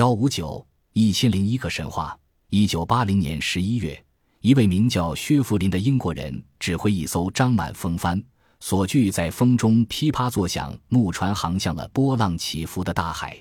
幺五九一千零一个神话。一九八零年十一月，一位名叫薛福林的英国人指挥一艘张满风帆、所具在风中噼啪作响木船航向了波浪起伏的大海。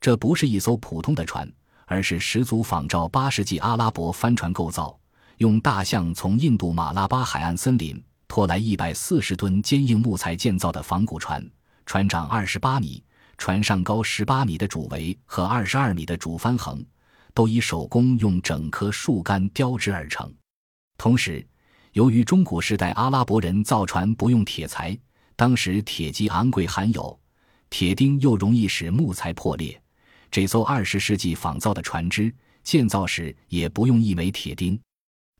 这不是一艘普通的船，而是十足仿照八世纪阿拉伯帆船构造，用大象从印度马拉巴海岸森林拖来一百四十吨坚硬木材建造的仿古船，船长二十八米。船上高十八米的主桅和二十二米的主帆横，都以手工用整棵树干雕制而成。同时，由于中古时代阿拉伯人造船不用铁材，当时铁极昂贵罕有，铁钉又容易使木材破裂，这艘二十世纪仿造的船只建造时也不用一枚铁钉。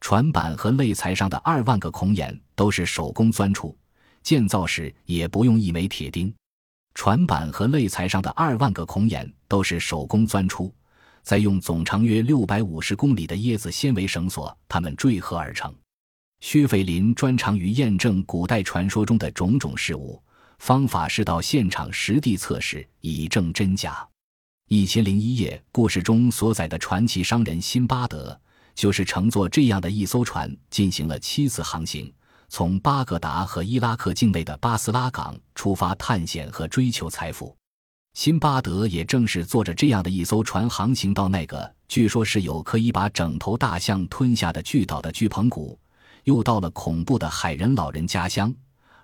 船板和肋材上的二万个孔眼都是手工钻出，建造时也不用一枚铁钉。船板和肋材上的二万个孔眼都是手工钻出，再用总长约六百五十公里的椰子纤维绳索，它们坠合而成。薛斐林专长于验证古代传说中的种种事物，方法是到现场实地测试，以证真假。一千零一夜故事中所载的传奇商人辛巴德，就是乘坐这样的一艘船进行了七次航行。从巴格达和伊拉克境内的巴斯拉港出发探险和追求财富，辛巴德也正是坐着这样的一艘船航行到那个据说是有可以把整头大象吞下的巨岛的巨棚谷，又到了恐怖的海人老人家乡，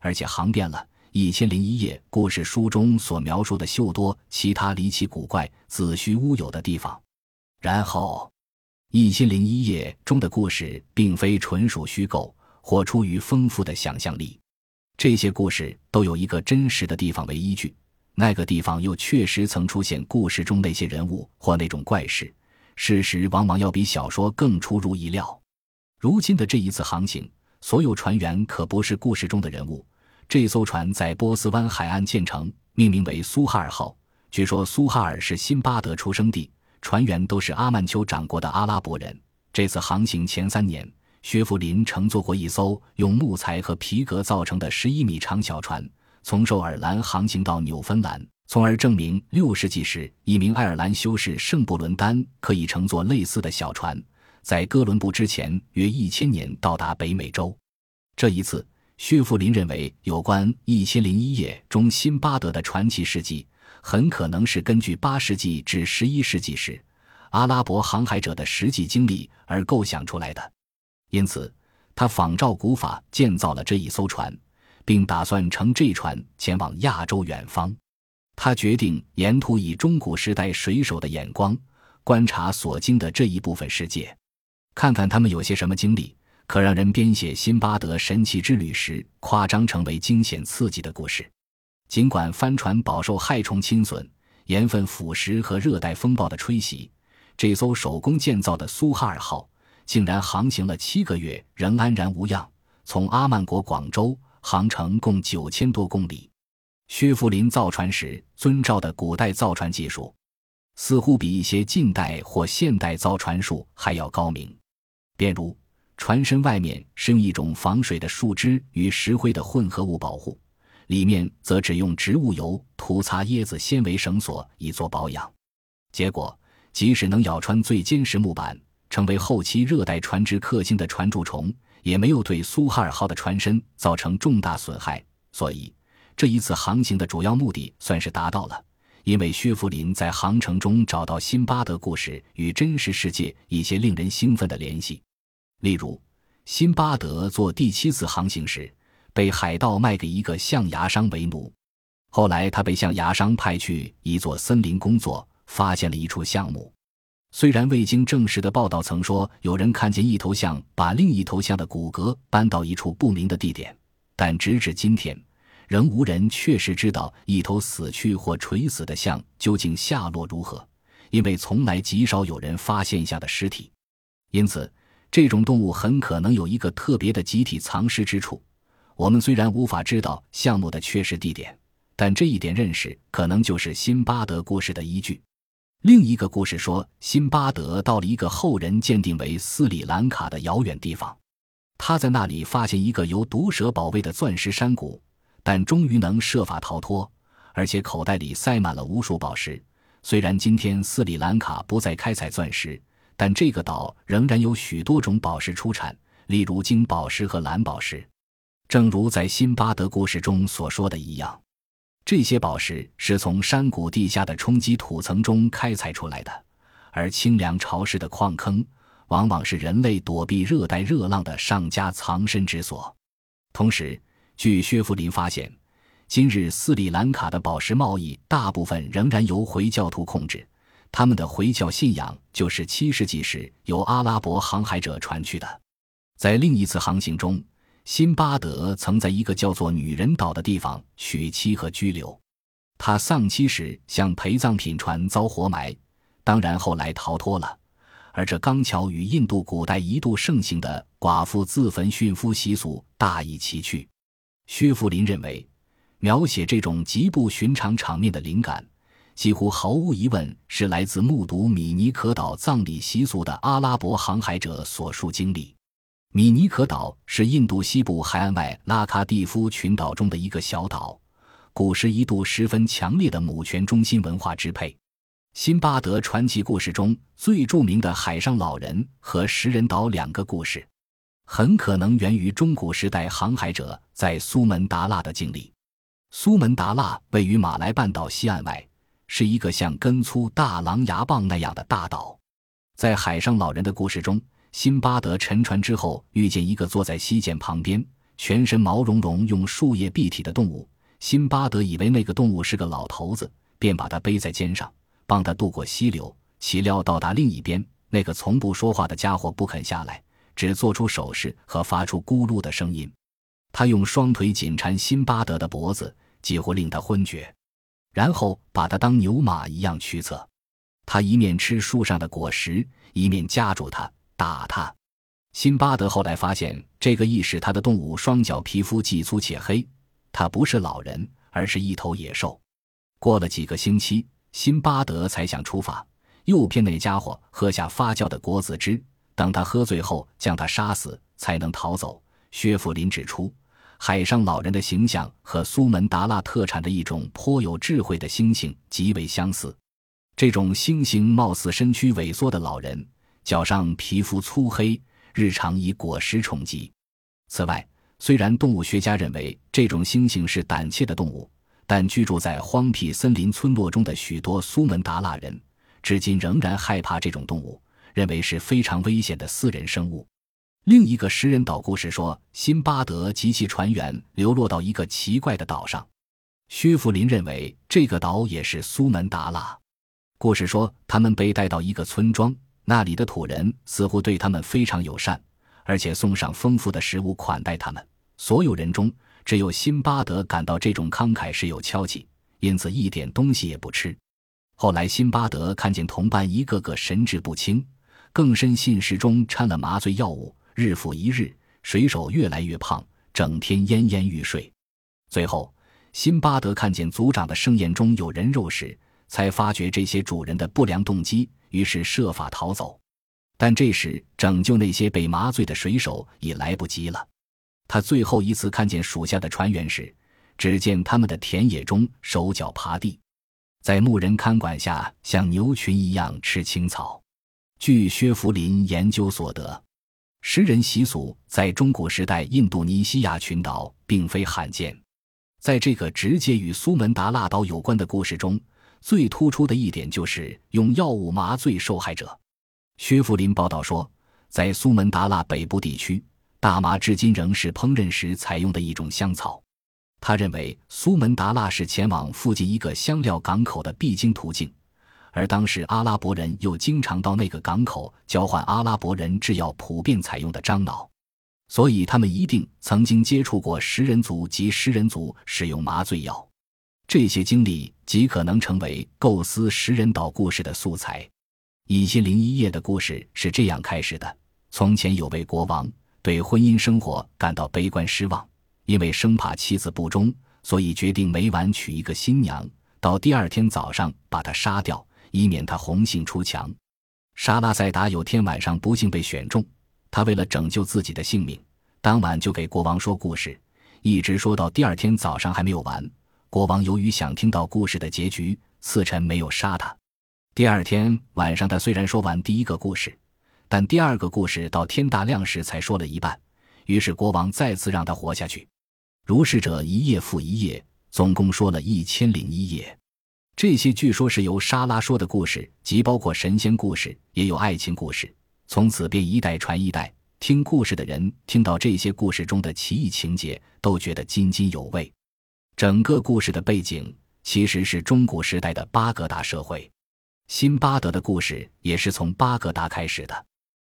而且航遍了《一千零一夜》故事书中所描述的秀多其他离奇古怪、子虚乌有的地方。然后，《一千零一夜》中的故事并非纯属虚构。或出于丰富的想象力，这些故事都有一个真实的地方为依据，那个地方又确实曾出现故事中那些人物或那种怪事。事实往往要比小说更出乎意料。如今的这一次航行，所有船员可不是故事中的人物。这艘船在波斯湾海岸建成，命名为苏哈尔号。据说苏哈尔是辛巴德出生地，船员都是阿曼丘长国的阿拉伯人。这次航行前三年。薛福林乘坐过一艘用木材和皮革造成的十一米长小船，从首尔兰航行到纽芬兰，从而证明六世纪时一名爱尔兰修士圣布伦丹可以乘坐类似的小船，在哥伦布之前约一千年到达北美洲。这一次，薛福林认为有关《一千零一夜》中辛巴德的传奇事迹，很可能是根据八世纪至十一世纪时阿拉伯航海者的实际经历而构想出来的。因此，他仿照古法建造了这一艘船，并打算乘这船前往亚洲远方。他决定沿途以中古时代水手的眼光观察所经的这一部分世界，看看他们有些什么经历，可让人编写辛巴德神奇之旅时夸张成为惊险刺激的故事。尽管帆船饱受害虫侵损、盐分腐蚀和热带风暴的吹袭，这艘手工建造的苏哈尔号。竟然航行了七个月，仍安然无恙。从阿曼国广州航程共九千多公里。薛福林造船时遵照的古代造船技术，似乎比一些近代或现代造船术还要高明。便如，船身外面是用一种防水的树枝与石灰的混合物保护，里面则只用植物油涂擦椰子纤维绳索以作保养。结果，即使能咬穿最坚实木板。成为后期热带船只克星的船蛀虫，也没有对苏哈尔号的船身造成重大损害，所以这一次航行的主要目的算是达到了。因为薛福林在航程中找到辛巴德故事与真实世界一些令人兴奋的联系，例如，辛巴德做第七次航行时被海盗卖给一个象牙商为奴，后来他被象牙商派去一座森林工作，发现了一处项目。虽然未经证实的报道曾说有人看见一头象把另一头象的骨骼搬到一处不明的地点，但直至今天，仍无人确实知道一头死去或垂死的象究竟下落如何，因为从来极少有人发现下的尸体。因此，这种动物很可能有一个特别的集体藏尸之处。我们虽然无法知道项目的确实地点，但这一点认识可能就是辛巴德故事的依据。另一个故事说，辛巴德到了一个后人鉴定为斯里兰卡的遥远地方，他在那里发现一个由毒蛇保卫的钻石山谷，但终于能设法逃脱，而且口袋里塞满了无数宝石。虽然今天斯里兰卡不再开采钻石，但这个岛仍然有许多种宝石出产，例如金宝石和蓝宝石。正如在辛巴德故事中所说的一样，这些宝石是从山谷地下的冲积土层中开采出来的，而清凉潮湿的矿坑往往是人类躲避热带热浪的上佳藏身之所。同时，据薛福林发现，今日斯里兰卡的宝石贸易大部分仍然由回教徒控制，他们的回教信仰就是七世纪时由阿拉伯航海者传去的。在另一次航行中。辛巴德曾在一个叫做女人岛的地方娶妻和居留。他丧妻时向陪葬品船遭活埋，当然后来逃脱了。而这刚巧与印度古代一度盛行的寡妇自焚殉夫习俗大异其趣。薛福林认为，描写这种极不寻常场面的灵感，几乎毫无疑问是来自目睹米尼可岛葬礼习俗的阿拉伯航海者所述经历。米尼可岛是印度西部海岸外拉卡蒂夫群岛中的一个小岛，古时一度十分强烈的母权中心文化支配。辛巴德传奇故事中最著名的海上老人和食人岛两个故事，很可能源于中古时代航海者在苏门答腊的经历。苏门答腊位于马来半岛西岸外，是一个像根粗大狼牙棒那样的大岛。在海上老人的故事中。辛巴德沉船之后，遇见一个坐在溪涧旁边、全身毛茸茸、用树叶蔽体的动物。辛巴德以为那个动物是个老头子，便把他背在肩上，帮他渡过溪流。岂料到达另一边，那个从不说话的家伙不肯下来，只做出手势和发出咕噜的声音。他用双腿紧缠辛巴德的脖子，几乎令他昏厥，然后把他当牛马一样驱策。他一面吃树上的果实，一面夹住他。打他，辛巴德后来发现，这个意识他的动物双脚皮肤既粗且黑，他不是老人，而是一头野兽。过了几个星期，辛巴德才想出发，诱骗那家伙喝下发酵的果子汁，等他喝醉后将他杀死，才能逃走。薛福林指出，海上老人的形象和苏门答腊特产的一种颇有智慧的猩猩极为相似。这种猩猩貌似身躯萎缩的老人。脚上皮肤粗黑，日常以果实充饥。此外，虽然动物学家认为这种猩猩是胆怯的动物，但居住在荒僻森林村落中的许多苏门答腊人，至今仍然害怕这种动物，认为是非常危险的私人生物。另一个食人岛故事说，辛巴德及其船员流落到一个奇怪的岛上，薛福林认为这个岛也是苏门答腊。故事说，他们被带到一个村庄。那里的土人似乎对他们非常友善，而且送上丰富的食物款待他们。所有人中，只有辛巴德感到这种慷慨是有敲击，因此一点东西也不吃。后来，辛巴德看见同伴一个个神志不清，更深信食中掺了麻醉药物，日复一日，水手越来越胖，整天奄奄欲睡。最后，辛巴德看见族长的盛宴中有人肉时，才发觉这些主人的不良动机。于是设法逃走，但这时拯救那些被麻醉的水手已来不及了。他最后一次看见属下的船员时，只见他们的田野中手脚爬地，在牧人看管下像牛群一样吃青草。据薛福林研究所得，食人习俗在中古时代印度尼西亚群岛并非罕见。在这个直接与苏门答腊岛有关的故事中。最突出的一点就是用药物麻醉受害者。薛福林报道说，在苏门答腊北部地区，大麻至今仍是烹饪时采用的一种香草。他认为苏门答腊是前往附近一个香料港口的必经途径，而当时阿拉伯人又经常到那个港口交换阿拉伯人制药普遍采用的樟脑，所以他们一定曾经接触过食人族及食人族使用麻醉药。这些经历极可能成为构思食人岛故事的素材。一千零一夜的故事是这样开始的：从前有位国王，对婚姻生活感到悲观失望，因为生怕妻子不忠，所以决定每晚娶一个新娘，到第二天早上把她杀掉，以免她红杏出墙。沙拉塞达有天晚上不幸被选中，他为了拯救自己的性命，当晚就给国王说故事，一直说到第二天早上还没有完。国王由于想听到故事的结局，次臣没有杀他。第二天晚上，他虽然说完第一个故事，但第二个故事到天大亮时才说了一半。于是国王再次让他活下去。如是者一夜复一夜，总共说了一千零一夜。这些据说是由莎拉说的故事，既包括神仙故事，也有爱情故事。从此便一代传一代，听故事的人听到这些故事中的奇异情节，都觉得津津有味。整个故事的背景其实是中古时代的巴格达社会。辛巴德的故事也是从巴格达开始的。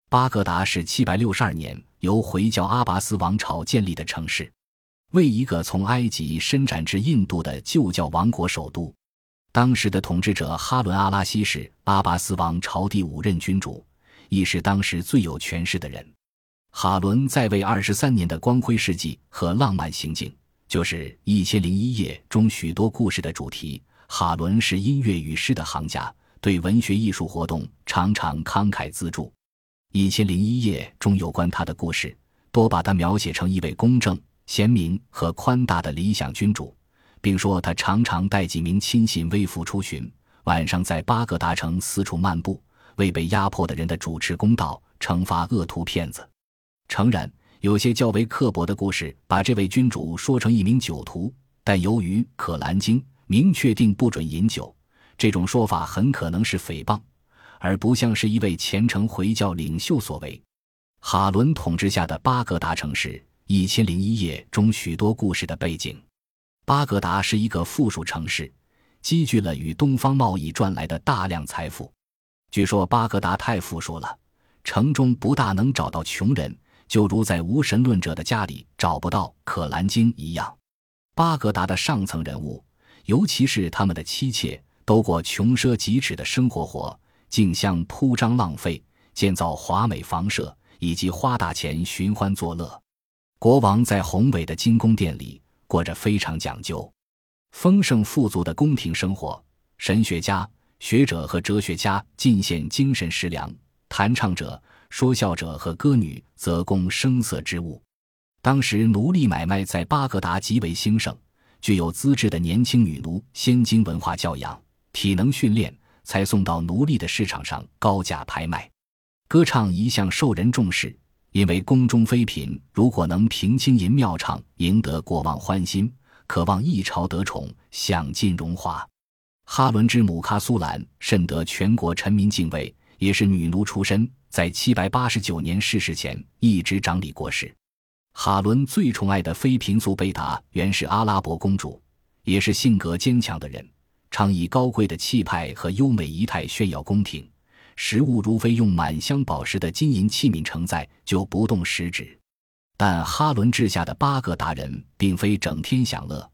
巴格达是七百六十二年由回教阿拔斯王朝建立的城市，为一个从埃及伸展至印度的旧教王国首都。当时的统治者哈伦阿拉西是阿拔斯王朝第五任君主，亦是当时最有权势的人。哈伦在位二十三年的光辉事迹和浪漫行径，就是《一千零一夜》中许多故事的主题。哈伦是音乐与诗的行家，对文学艺术活动常常慷慨资助。《一千零一夜》中有关他的故事，多把他描写成一位公正、贤明和宽大的理想君主，并说他常常带几名亲信微服出巡，晚上在巴格达城四处漫步，为被压迫的人的主持公道，惩罚恶徒骗子。诚然，有些较为刻薄的故事把这位君主说成一名酒徒，但由于《可兰经》明确定不准饮酒，这种说法很可能是诽谤。而不像是一位虔诚回教领袖所为。哈伦统治下的巴格达城市《一千零一夜》中许多故事的背景。巴格达是一个富庶城市，积聚了与东方贸易赚来的大量财富。据说巴格达太富庶了，城中不大能找到穷人，就如在无神论者的家里找不到《可兰经》一样。巴格达的上层人物，尤其是他们的妻妾，都过穷奢极侈的生活活。竞相铺张浪费，建造华美房舍，以及花大钱寻欢作乐。国王在宏伟的金宫殿里过着非常讲究、丰盛富足的宫廷生活。神学家、学者和哲学家进献精神食粮，弹唱者、说笑者和歌女则供声色之物。当时奴隶买卖在巴格达极为兴盛，具有资质的年轻女奴先经文化教养、体能训练。才送到奴隶的市场上高价拍卖，歌唱一向受人重视，因为宫中妃嫔如果能凭轻吟妙唱赢得国王欢心，渴望一朝得宠，享尽荣华。哈伦之母喀苏兰甚得全国臣民敬畏，也是女奴出身，在七百八十九年逝世前一直掌理国事。哈伦最宠爱的妃嫔苏贝达原是阿拉伯公主，也是性格坚强的人。常以高贵的气派和优美仪态炫耀宫廷，食物如非用满镶宝石的金银器皿承载，就不动食指。但哈伦治下的巴格达人并非整天享乐，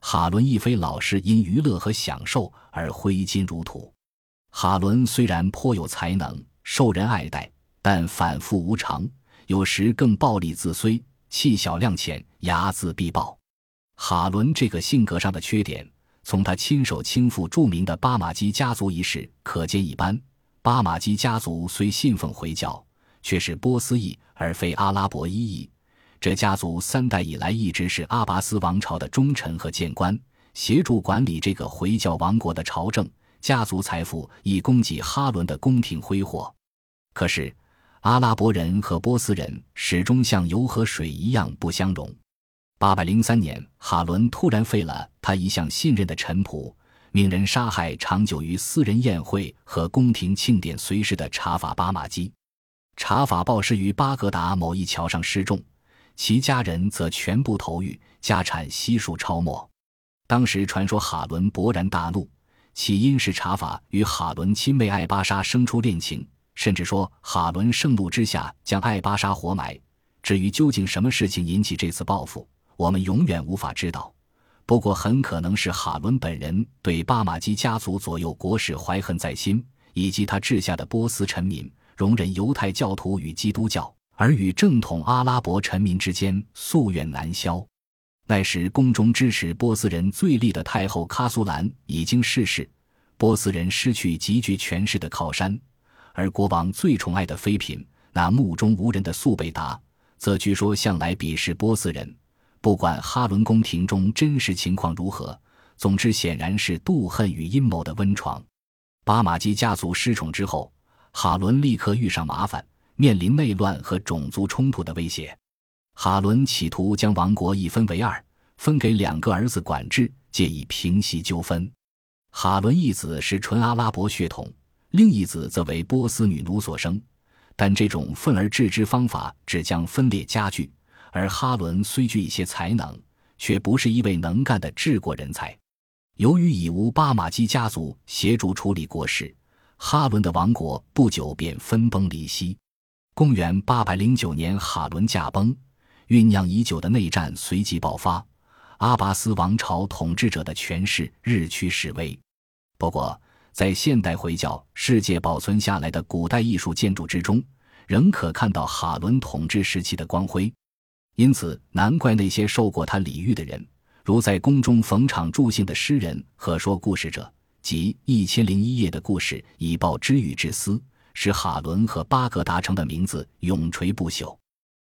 哈伦亦非老是因娱乐和享受而挥金如土。哈伦虽然颇有才能，受人爱戴，但反复无常，有时更暴力自虽，气小量浅，睚眦必报。哈伦这个性格上的缺点。从他亲手倾覆著名的巴马基家族一事可见一斑。巴马基家族虽信奉回教，却是波斯裔而非阿拉伯裔裔。这家族三代以来一直是阿拔斯王朝的忠臣和谏官，协助管理这个回教王国的朝政。家族财富以供给哈伦的宫廷挥霍。可是，阿拉伯人和波斯人始终像油和水一样不相容。八百零三年，哈伦突然废了他一向信任的臣仆，命人杀害长久于私人宴会和宫廷庆典随侍的查法巴马基。查法暴尸于巴格达某一桥上失重，其家人则全部投狱，家产悉数抄没。当时传说哈伦勃然大怒，起因是查法与哈伦亲妹艾巴莎生出恋情，甚至说哈伦盛怒之下将艾巴莎活埋。至于究竟什么事情引起这次报复？我们永远无法知道，不过很可能是哈伦本人对巴马基家族左右国事怀恨在心，以及他治下的波斯臣民容忍犹太教徒与基督教，而与正统阿拉伯臣民之间夙愿难消。那时宫中支持波斯人最力的太后喀苏兰已经逝世，波斯人失去极具权势的靠山，而国王最宠爱的妃嫔那目中无人的素贝达，则据说向来鄙视波斯人。不管哈伦宫廷中真实情况如何，总之显然是妒恨与阴谋的温床。巴马基家族失宠之后，哈伦立刻遇上麻烦，面临内乱和种族冲突的威胁。哈伦企图将王国一分为二，分给两个儿子管制，借以平息纠纷。哈伦一子是纯阿拉伯血统，另一子则为波斯女奴所生。但这种分而治之方法只将分裂加剧。而哈伦虽具一些才能，却不是一位能干的治国人才。由于已无巴马基家族协助处理国事，哈伦的王国不久便分崩离析。公元809年，哈伦驾崩，酝酿已久的内战随即爆发。阿拔斯王朝统治者的权势日趋式微。不过，在现代回教世界保存下来的古代艺术建筑之中，仍可看到哈伦统治时期的光辉。因此，难怪那些受过他礼遇的人，如在宫中逢场助兴的诗人和说故事者，及《一千零一夜》的故事以报知遇之思，使哈伦和巴格达城的名字永垂不朽。